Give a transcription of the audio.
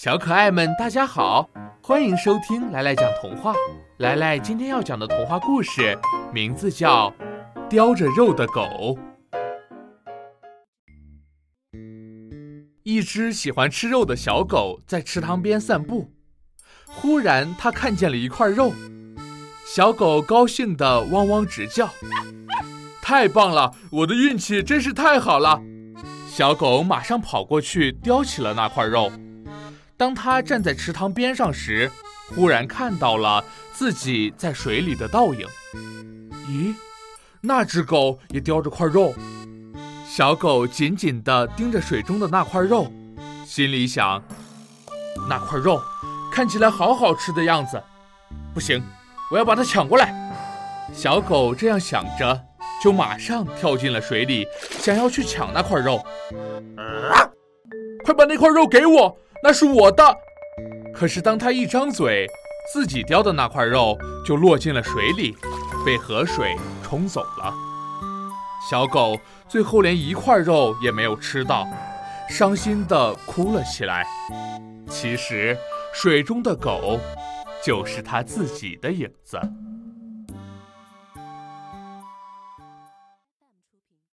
小可爱们，大家好，欢迎收听来来讲童话。来来今天要讲的童话故事名字叫《叼着肉的狗》。一只喜欢吃肉的小狗在池塘边散步，忽然它看见了一块肉，小狗高兴地汪汪直叫：“太棒了，我的运气真是太好了！”小狗马上跑过去叼起了那块肉。当他站在池塘边上时，忽然看到了自己在水里的倒影。咦，那只狗也叼着块肉。小狗紧紧地盯着水中的那块肉，心里想：那块肉看起来好好吃的样子。不行，我要把它抢过来。小狗这样想着，就马上跳进了水里，想要去抢那块肉。快把那块肉给我！那是我的，可是当他一张嘴，自己叼的那块肉就落进了水里，被河水冲走了。小狗最后连一块肉也没有吃到，伤心地哭了起来。其实，水中的狗就是它自己的影子。